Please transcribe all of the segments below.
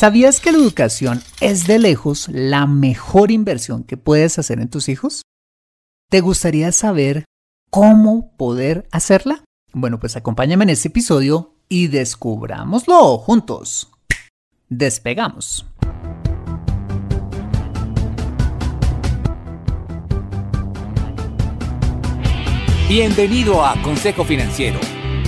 ¿Sabías que la educación es de lejos la mejor inversión que puedes hacer en tus hijos? ¿Te gustaría saber cómo poder hacerla? Bueno, pues acompáñame en este episodio y descubrámoslo juntos. Despegamos. Bienvenido a Consejo Financiero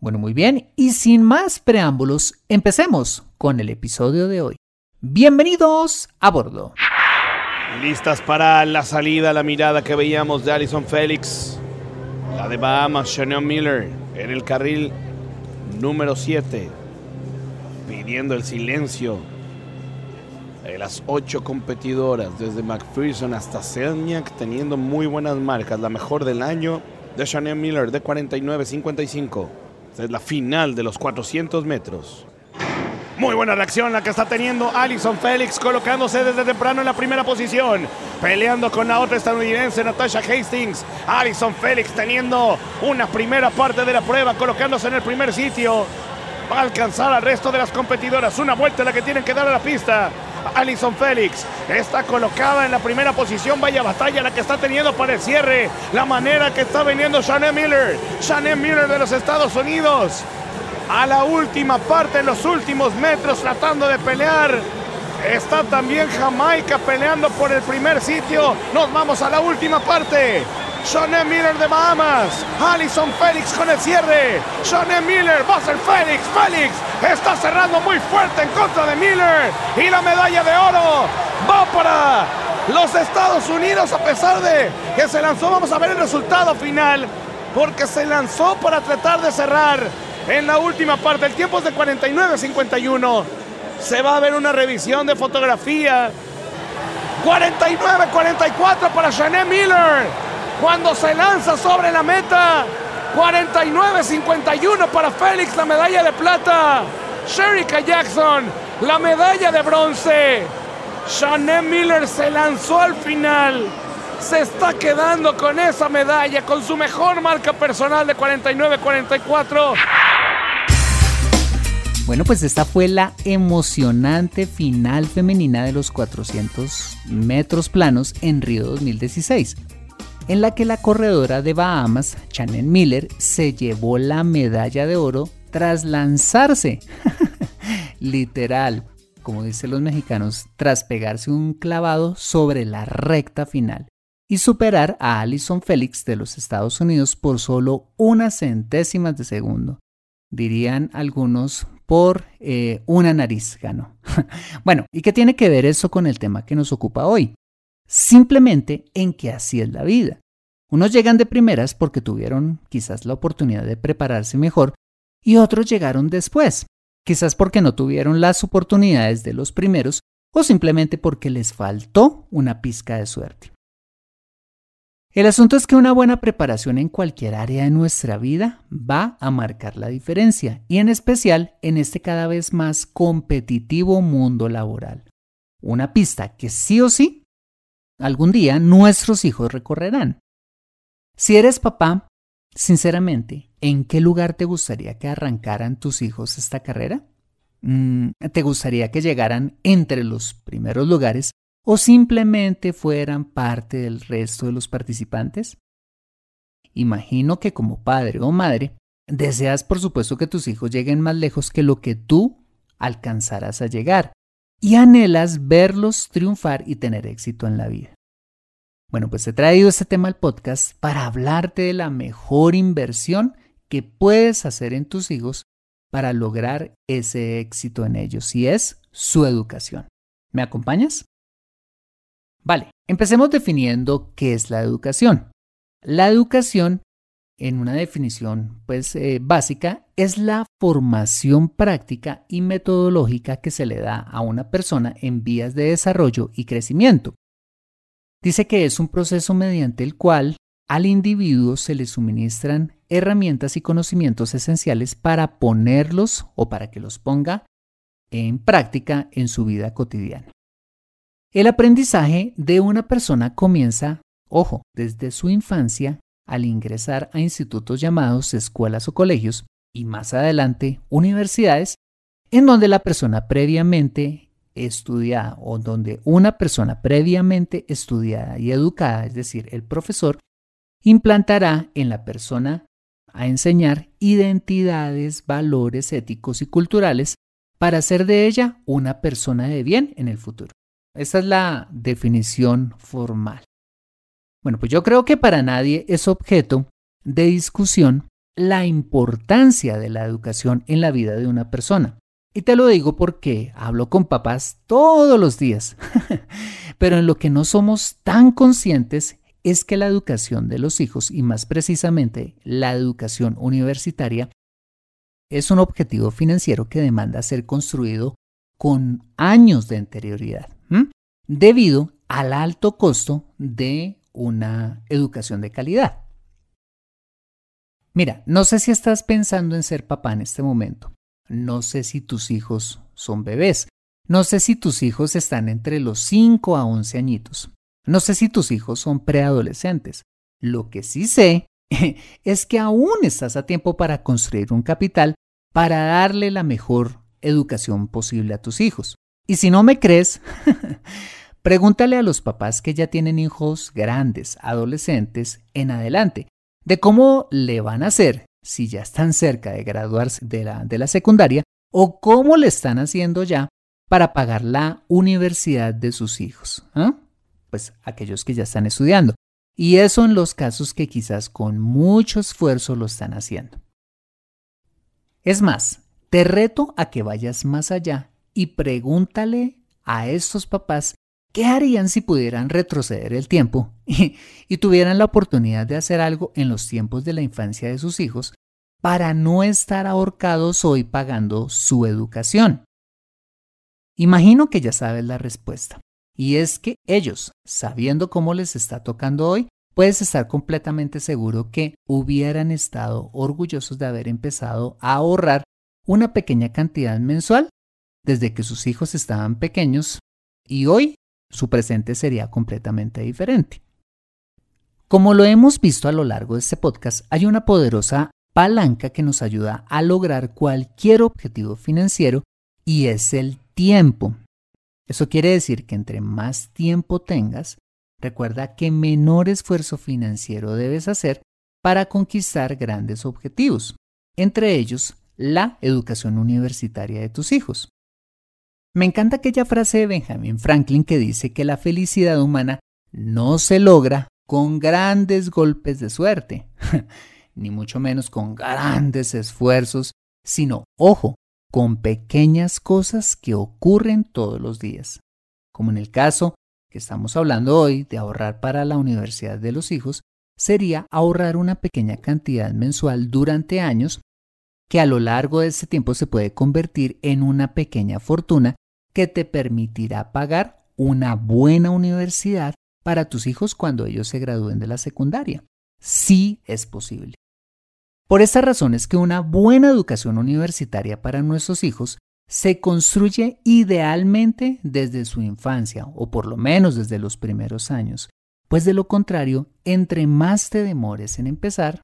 Bueno, muy bien, y sin más preámbulos, empecemos con el episodio de hoy. Bienvenidos a bordo. Listas para la salida, la mirada que veíamos de Alison Félix, la de Bahamas, Chanel Miller, en el carril número 7, pidiendo el silencio de las ocho competidoras, desde McPherson hasta Selniak, teniendo muy buenas marcas. La mejor del año de Chanel Miller de 49.55 es la final de los 400 metros. Muy buena reacción la que está teniendo Alison Félix, colocándose desde temprano en la primera posición, peleando con la otra estadounidense Natasha Hastings. Alison Félix teniendo una primera parte de la prueba, colocándose en el primer sitio. Va a alcanzar al resto de las competidoras. Una vuelta la que tienen que dar a la pista. Alison Félix está colocada en la primera posición. Vaya batalla la que está teniendo para el cierre. La manera que está veniendo Shannon Miller. Shannon Miller de los Estados Unidos. A la última parte, en los últimos metros, tratando de pelear. Está también Jamaica peleando por el primer sitio. Nos vamos a la última parte. Shawnee Miller de Bahamas. Alison Félix con el cierre. Shawnee Miller va a ser Félix. Félix está cerrando muy fuerte en contra de Miller. Y la medalla de oro va para los Estados Unidos a pesar de que se lanzó. Vamos a ver el resultado final. Porque se lanzó para tratar de cerrar en la última parte. El tiempo es de 49-51. Se va a ver una revisión de fotografía. 49-44 para Shawnee Miller cuando se lanza sobre la meta. 49-51 para Félix, la medalla de plata. Sherika Jackson, la medalla de bronce. Shané Miller se lanzó al final. Se está quedando con esa medalla, con su mejor marca personal de 49-44. Bueno, pues esta fue la emocionante final femenina de los 400 metros planos en Río 2016 en la que la corredora de Bahamas, Chanel Miller, se llevó la medalla de oro tras lanzarse, literal, como dicen los mexicanos, tras pegarse un clavado sobre la recta final y superar a Alison Felix de los Estados Unidos por solo unas centésimas de segundo. Dirían algunos por eh, una nariz ganó. bueno, ¿y qué tiene que ver eso con el tema que nos ocupa hoy? Simplemente en que así es la vida. Unos llegan de primeras porque tuvieron quizás la oportunidad de prepararse mejor y otros llegaron después, quizás porque no tuvieron las oportunidades de los primeros o simplemente porque les faltó una pizca de suerte. El asunto es que una buena preparación en cualquier área de nuestra vida va a marcar la diferencia y en especial en este cada vez más competitivo mundo laboral. Una pista que sí o sí algún día nuestros hijos recorrerán. Si eres papá, sinceramente, ¿en qué lugar te gustaría que arrancaran tus hijos esta carrera? Mm, ¿Te gustaría que llegaran entre los primeros lugares o simplemente fueran parte del resto de los participantes? Imagino que como padre o madre, deseas por supuesto que tus hijos lleguen más lejos que lo que tú alcanzarás a llegar y anhelas verlos triunfar y tener éxito en la vida. Bueno, pues he traído este tema al podcast para hablarte de la mejor inversión que puedes hacer en tus hijos para lograr ese éxito en ellos y es su educación. ¿Me acompañas? Vale, empecemos definiendo qué es la educación. La educación, en una definición pues eh, básica, es la formación práctica y metodológica que se le da a una persona en vías de desarrollo y crecimiento. Dice que es un proceso mediante el cual al individuo se le suministran herramientas y conocimientos esenciales para ponerlos o para que los ponga en práctica en su vida cotidiana. El aprendizaje de una persona comienza, ojo, desde su infancia al ingresar a institutos llamados escuelas o colegios y más adelante universidades, en donde la persona previamente estudiada o donde una persona previamente estudiada y educada, es decir, el profesor, implantará en la persona a enseñar identidades, valores éticos y culturales para hacer de ella una persona de bien en el futuro. Esa es la definición formal. Bueno, pues yo creo que para nadie es objeto de discusión la importancia de la educación en la vida de una persona. Y te lo digo porque hablo con papás todos los días. Pero en lo que no somos tan conscientes es que la educación de los hijos, y más precisamente la educación universitaria, es un objetivo financiero que demanda ser construido con años de anterioridad debido al alto costo de una educación de calidad. Mira, no sé si estás pensando en ser papá en este momento. No sé si tus hijos son bebés. No sé si tus hijos están entre los 5 a 11 añitos. No sé si tus hijos son preadolescentes. Lo que sí sé es que aún estás a tiempo para construir un capital para darle la mejor educación posible a tus hijos. Y si no me crees, Pregúntale a los papás que ya tienen hijos grandes, adolescentes, en adelante, de cómo le van a hacer si ya están cerca de graduarse de la, de la secundaria o cómo le están haciendo ya para pagar la universidad de sus hijos. Pues aquellos que ya están estudiando. Y eso en los casos que quizás con mucho esfuerzo lo están haciendo. Es más, te reto a que vayas más allá y pregúntale a estos papás ¿Qué harían si pudieran retroceder el tiempo y, tuvieran la oportunidad de hacer algo en los tiempos de la infancia de sus hijos para no estar ahorcados hoy pagando su educación? Imagino que ya sabes la respuesta. Y es que ellos, sabiendo cómo les está tocando hoy, puedes estar completamente seguro que hubieran estado orgullosos de haber empezado a ahorrar una pequeña cantidad mensual desde que sus hijos estaban pequeños y hoy su presente sería completamente diferente. Como lo hemos visto a lo largo de este podcast, hay una poderosa palanca que nos ayuda a lograr cualquier objetivo financiero y es el tiempo. Eso quiere decir que entre más tiempo tengas, recuerda que menor esfuerzo financiero debes hacer para conquistar grandes objetivos, entre ellos la educación universitaria de tus hijos. Me encanta aquella frase de Benjamin Franklin que dice que la felicidad humana no se logra con grandes golpes de suerte, ni mucho menos con grandes esfuerzos, sino, ojo, con pequeñas cosas que ocurren todos los días, como en el caso que estamos hablando hoy de ahorrar para la universidad de los hijos, sería ahorrar una pequeña cantidad mensual durante años que a lo largo de ese tiempo se puede convertir en una pequeña fortuna que te permitirá pagar una buena universidad para tus hijos cuando ellos se gradúen de la secundaria. Sí es posible. Por esta razón es que una buena educación universitaria para nuestros hijos se construye idealmente desde su infancia, o por lo menos desde los primeros años, pues de lo contrario, entre más te demores en empezar,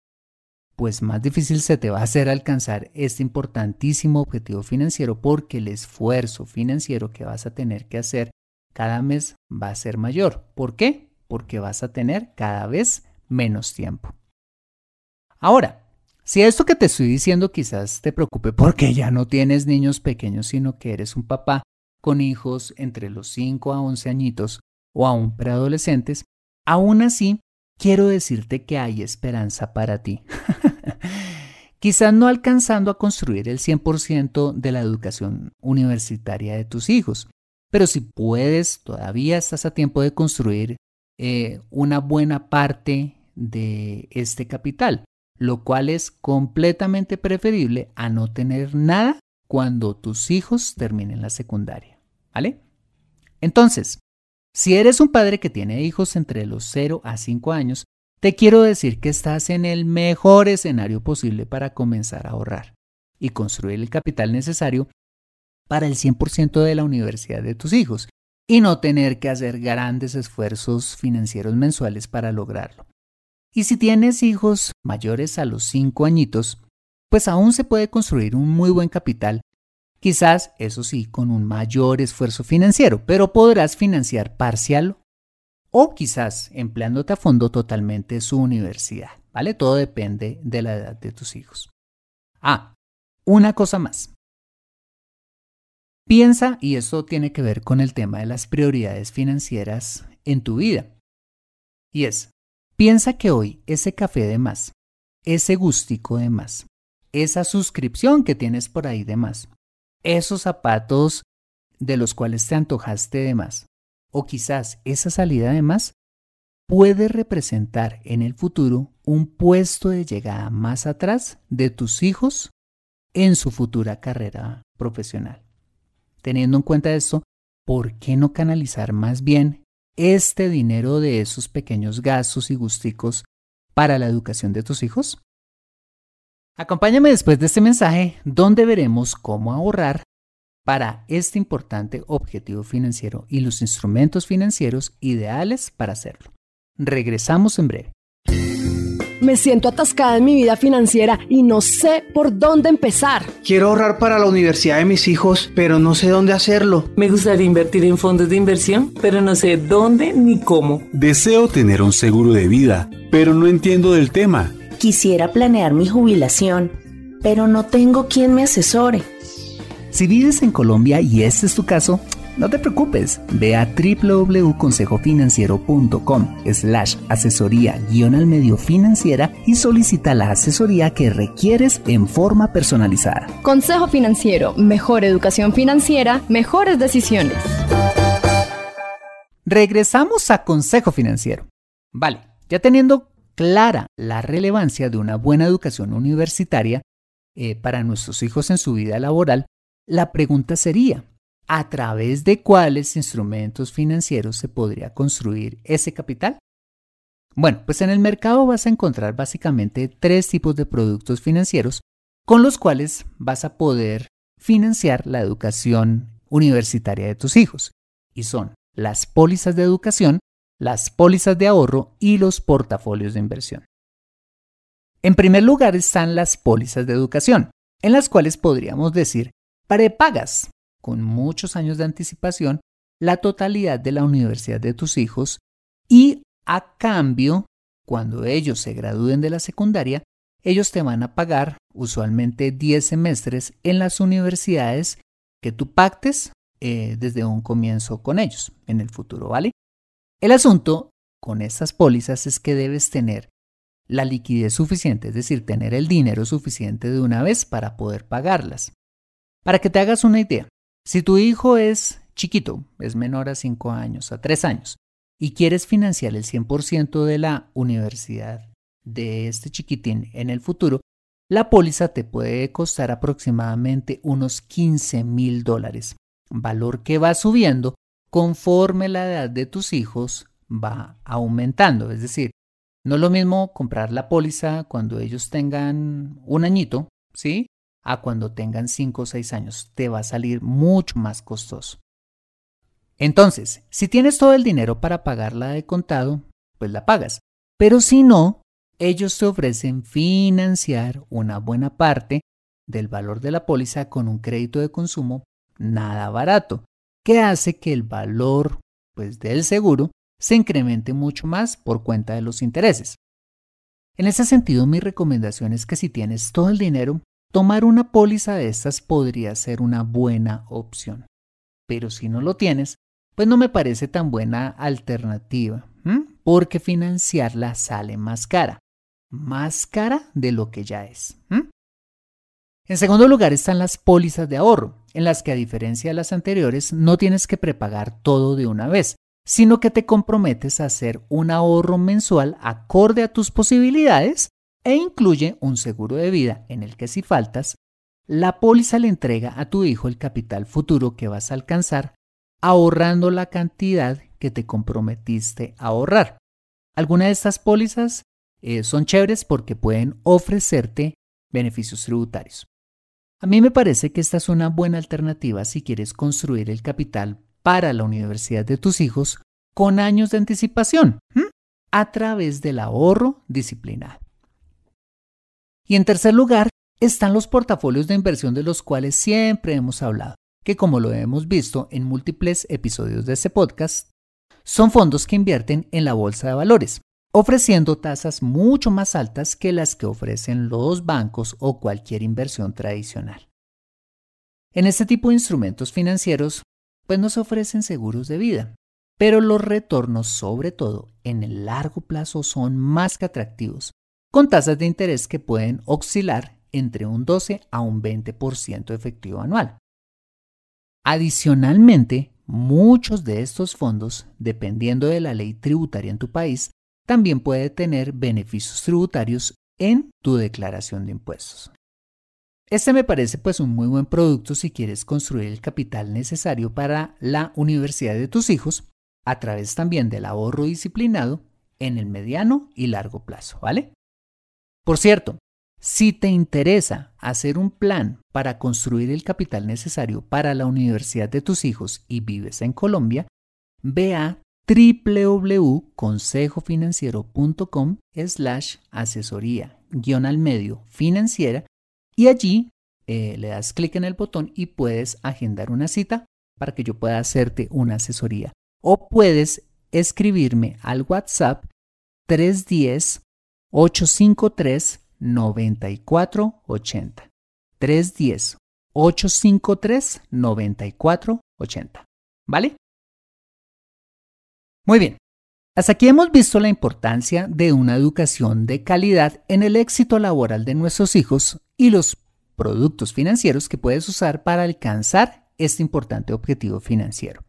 pues más difícil se te va a hacer alcanzar este importantísimo objetivo financiero porque el esfuerzo financiero que vas a tener que hacer cada mes va a ser mayor. ¿Por qué? Porque vas a tener cada vez menos tiempo. Ahora, si esto que te estoy diciendo quizás te preocupe porque ya no tienes niños pequeños, sino que eres un papá con hijos entre los 5 a 11 añitos o aún preadolescentes, aún así quiero decirte que hay esperanza para ti. quizás no alcanzando a construir el 100% de la educación universitaria de tus hijos, pero si puedes, todavía estás a tiempo de construir eh, una buena parte de este capital lo cual es completamente preferible a no tener nada cuando tus hijos terminen la secundaria. ¿Vale? Entonces, si eres un padre que tiene hijos entre los 0 a 5 años, te quiero decir que estás en el mejor escenario posible para comenzar a ahorrar y construir el capital necesario para el 100% de la universidad de tus hijos y no tener que hacer grandes esfuerzos financieros mensuales para lograrlo. Y si tienes hijos mayores a los 5 añitos, pues aún se puede construir un muy buen capital, quizás eso sí con un mayor esfuerzo financiero, pero podrás financiar parcial o quizás empleándote a fondo totalmente su universidad, ¿vale? Todo depende de la edad de tus hijos. Ah, una cosa más. Piensa, y esto tiene que ver con el tema de las prioridades financieras en tu vida. Y es, Piensa que hoy ese café de más, ese gustico de más, esa suscripción que tienes por ahí de más, esos zapatos de los cuales te antojaste de más, o quizás esa salida de más, puede representar en el futuro un puesto de llegada más atrás de tus hijos en su futura carrera profesional. Teniendo en cuenta esto, ¿por qué no canalizar más bien este dinero de esos pequeños gastos y gusticos para la educación de tus hijos? Acompáñame después de este mensaje donde veremos cómo ahorrar para este importante objetivo financiero y los instrumentos financieros ideales para hacerlo. Regresamos en breve. Me siento atascada en mi vida financiera y no sé por dónde empezar. Quiero ahorrar para la universidad de mis hijos, pero no sé dónde hacerlo. Me gustaría invertir en fondos de inversión, pero no sé dónde ni cómo. Deseo tener un seguro de vida, pero no entiendo del tema. Quisiera planear mi jubilación, pero no tengo quien me asesore. Si vives en Colombia y este es tu caso, no te preocupes, ve a www.consejofinanciero.com slash asesoría guion al medio financiera y solicita la asesoría que requieres en forma personalizada. Consejo Financiero, mejor educación financiera, mejores decisiones. Regresamos a Consejo Financiero. Vale, ya teniendo clara la relevancia de una buena educación universitaria eh, para nuestros hijos en su vida laboral, la pregunta sería, ¿A través de cuáles instrumentos financieros se podría construir ese capital? Bueno, pues en el mercado vas a encontrar básicamente tres tipos de productos financieros con los cuales vas a poder financiar la educación universitaria de tus hijos. Y son las pólizas de educación, las pólizas de ahorro y los portafolios de inversión. En primer lugar están las pólizas de educación, en las cuales podríamos decir prepagas, con muchos años de anticipación la totalidad de la universidad de tus hijos y a cambio, cuando ellos se gradúen de la secundaria, ellos te van a pagar usualmente 10 semestres en las universidades que tú pactes eh, desde un comienzo con ellos en el futuro, ¿vale? El asunto con estas pólizas es que debes tener la liquidez suficiente, es decir, tener el dinero suficiente de una vez para poder pagarlas. Para que te hagas una idea, si tu hijo es chiquito, es menor a 5 años, a 3 años, y quieres financiar el 100% de la universidad de este chiquitín en el futuro, la póliza te puede costar aproximadamente unos 15 mil dólares, valor que va subiendo conforme la edad de tus hijos va aumentando. Es decir, no es lo mismo comprar la póliza cuando ellos tengan un añito, ¿sí? A cuando tengan 5 o 6 años. Te va a salir mucho más costoso. Entonces, si tienes todo el dinero para pagarla de contado, pues la pagas. Pero si no, ellos te ofrecen financiar una buena parte del valor de la póliza con un crédito de consumo nada barato, que hace que el valor pues, del seguro se incremente mucho más por cuenta de los intereses. En ese sentido, mi recomendación es que si tienes todo el dinero, tomar una póliza de estas podría ser una buena opción. Pero si no lo tienes, pues no me parece tan buena alternativa, porque financiarla sale más cara, más cara de lo que ya es. En segundo lugar están las pólizas de ahorro, en las que a diferencia de las anteriores no tienes que prepagar todo de una vez, sino que te comprometes a hacer un ahorro mensual acorde a tus posibilidades e incluye un seguro de vida en el que si faltas, la póliza le entrega a tu hijo el capital futuro que vas a alcanzar ahorrando la cantidad que te comprometiste a ahorrar. Algunas de estas pólizas eh, son chéveres porque pueden ofrecerte beneficios tributarios. A mí me parece que esta es una buena alternativa si quieres construir el capital para la universidad de tus hijos con años de anticipación a través del ahorro disciplinado. Y en tercer lugar están los portafolios de inversión de los cuales siempre hemos hablado que como lo hemos visto en múltiples episodios de este podcast, son fondos que invierten en la bolsa de valores, ofreciendo tasas mucho más altas que las que ofrecen los bancos o cualquier inversión tradicional. En este tipo de instrumentos financieros, pues nos ofrecen seguros de vida, pero los retornos, sobre todo en el largo plazo, son más que atractivos, con tasas de interés que pueden oscilar entre un 12 a un 20% efectivo anual. Adicionalmente, muchos de estos fondos, dependiendo de la ley tributaria en tu país, también puede tener beneficios tributarios en tu declaración de impuestos. Este me parece pues un muy buen producto si quieres construir el capital necesario para la universidad de tus hijos a través también del ahorro disciplinado en el mediano y largo plazo, ¿vale? Por cierto, si te interesa hacer un plan para construir el capital necesario para la universidad de tus hijos y vives en Colombia, ve a www.consejofinanciero.com slash asesoría guion al medio financiera y allí eh, le das clic en el botón y puedes agendar una cita para que yo pueda hacerte una asesoría. O puedes escribirme al WhatsApp 310 853 9480. 310 853 9480. ¿Vale? Muy bien. Hasta aquí hemos visto la importancia de una educación de calidad en el éxito laboral de nuestros hijos y los productos financieros que puedes usar para alcanzar este importante objetivo financiero.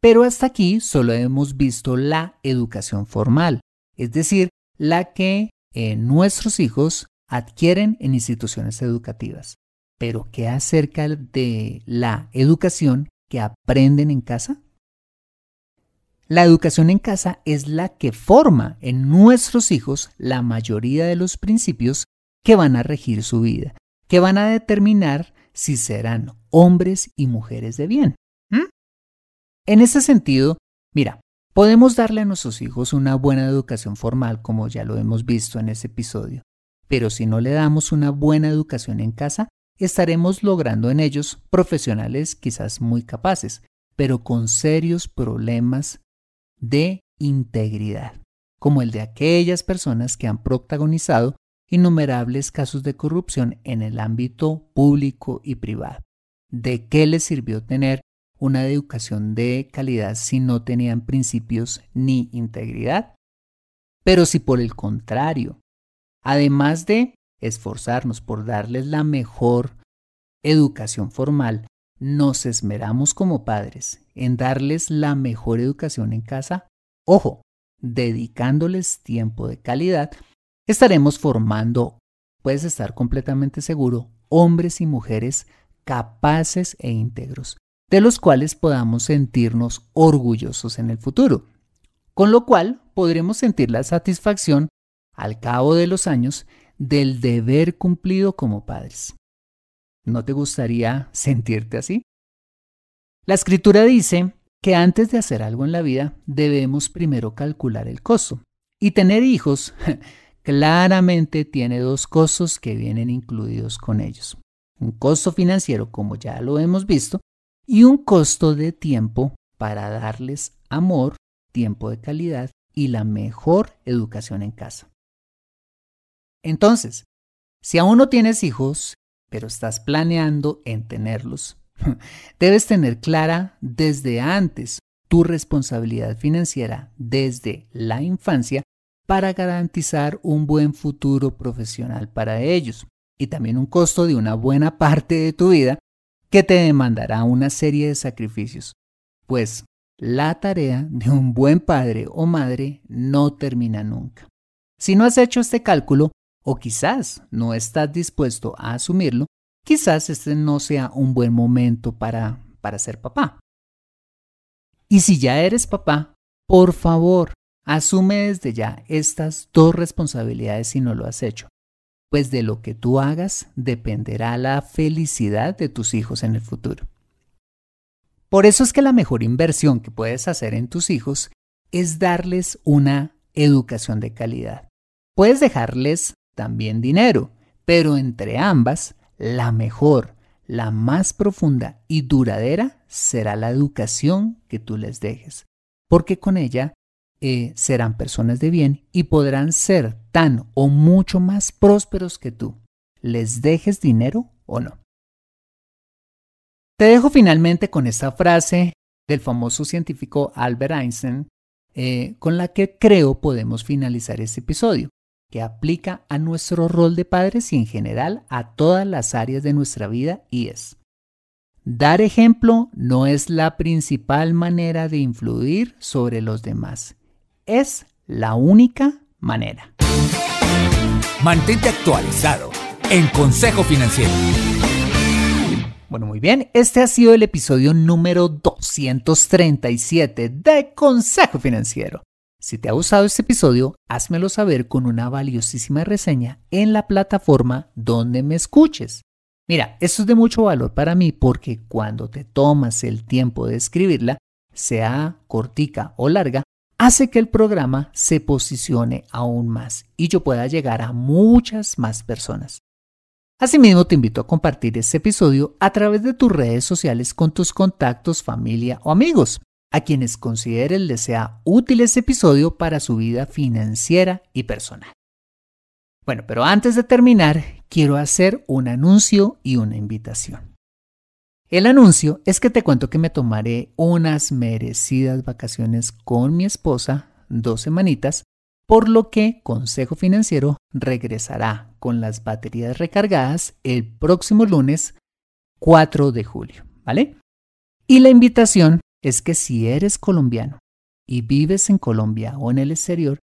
Pero hasta aquí solo hemos visto la educación formal, es decir, la que nuestros hijos adquieren en instituciones educativas. Pero ¿qué acerca de la educación que aprenden en casa? La educación en casa es la que forma en nuestros hijos la mayoría de los principios que van a regir su vida, que van a determinar si serán hombres y mujeres de bien. ¿Mm? En ese sentido, mira, Podemos darle a nuestros hijos una buena educación formal, como ya lo hemos visto en ese episodio, pero si no le damos una buena educación en casa, estaremos logrando en ellos profesionales quizás muy capaces, pero con serios problemas de integridad, como el de aquellas personas que han protagonizado innumerables casos de corrupción en el ámbito público y privado. ¿De qué les sirvió tener una educación de calidad si no tenían principios ni integridad? Pero si por el contrario, además de esforzarnos por darles la mejor educación formal, nos esmeramos como padres en darles la mejor educación en casa, ojo, dedicándoles tiempo de calidad, estaremos formando, puedes estar completamente seguro, hombres y mujeres capaces e íntegros, de los cuales podamos sentirnos orgullosos en el futuro, con lo cual podremos sentir la satisfacción al cabo de los años del deber cumplido como padres. ¿No te gustaría sentirte así? La escritura dice que antes de hacer algo en la vida debemos primero calcular el costo. Y tener hijos claramente tiene dos costos que vienen incluidos con ellos. Un costo financiero, como ya lo hemos visto, y un costo de tiempo para darles amor, tiempo de calidad y la mejor educación en casa. Entonces, si aún no tienes hijos, pero estás planeando en tenerlos, debes tener clara desde antes tu responsabilidad financiera desde la infancia para garantizar un buen futuro profesional para ellos y también un costo de una buena parte de tu vida que te demandará una serie de sacrificios, pues la tarea de un buen padre o madre no termina nunca. Si no has hecho este cálculo, o quizás no estás dispuesto a asumirlo, quizás este no sea un buen momento para, para ser papá. Y si ya eres papá, por favor, asume desde ya estas dos responsabilidades si no lo has hecho, pues de lo que tú hagas dependerá la felicidad de tus hijos en el futuro. Por eso es que la mejor inversión que puedes hacer en tus hijos es darles una educación de calidad. Puedes dejarles también dinero, pero entre ambas, la mejor, la más profunda y duradera será la educación que tú les dejes, porque con ella eh, serán personas de bien y podrán ser tan o mucho más prósperos que tú, les dejes dinero o no. Te dejo finalmente con esta frase del famoso científico Albert Einstein, eh, con la que creo podemos finalizar este episodio que aplica a nuestro rol de padres y en general a todas las áreas de nuestra vida y es, dar ejemplo no es la principal manera de influir sobre los demás, es la única manera. Mantente actualizado en Consejo Financiero. Bueno, muy bien, este ha sido el episodio número 237 de Consejo Financiero. Si te ha gustado este episodio, házmelo saber con una valiosísima reseña en la plataforma donde me escuches. Mira, esto es de mucho valor para mí porque cuando te tomas el tiempo de escribirla, sea cortica o larga, hace que el programa se posicione aún más y yo pueda llegar a muchas más personas. Asimismo, te invito a compartir este episodio a través de tus redes sociales con tus contactos, familia o amigos a quienes consideren les sea útil este episodio para su vida financiera y personal. Bueno, pero antes de terminar, quiero hacer un anuncio y una invitación. El anuncio es que te cuento que me tomaré unas merecidas vacaciones con mi esposa, dos semanitas, por lo que Consejo Financiero regresará con las baterías recargadas el próximo lunes 4 de julio, ¿vale? Y la invitación es que si eres colombiano y vives en Colombia o en el exterior,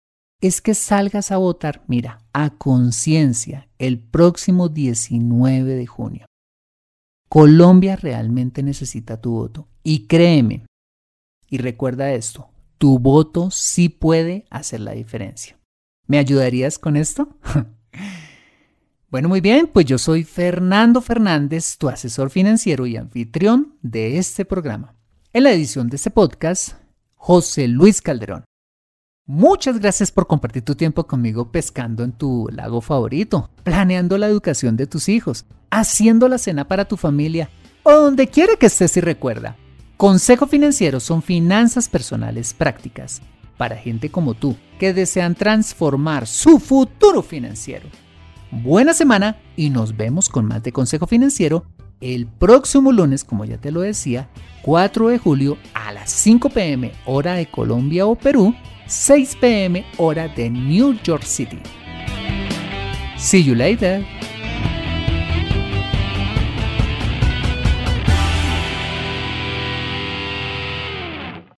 es que salgas a votar, mira, a conciencia el próximo 19 de junio. Colombia realmente necesita tu voto. Y créeme, y recuerda esto, tu voto sí puede hacer la diferencia. ¿Me ayudarías con esto? bueno, muy bien, pues yo soy Fernando Fernández, tu asesor financiero y anfitrión de este programa. En la edición de este podcast, José Luis Calderón. Muchas gracias por compartir tu tiempo conmigo pescando en tu lago favorito, planeando la educación de tus hijos, haciendo la cena para tu familia o donde quiera que estés y recuerda. Consejo Financiero son finanzas personales prácticas para gente como tú que desean transformar su futuro financiero. Buena semana y nos vemos con más de Consejo Financiero el próximo lunes, como ya te lo decía, 4 de julio a las 5 pm hora de Colombia o Perú, 6 pm hora de New York City. See you later.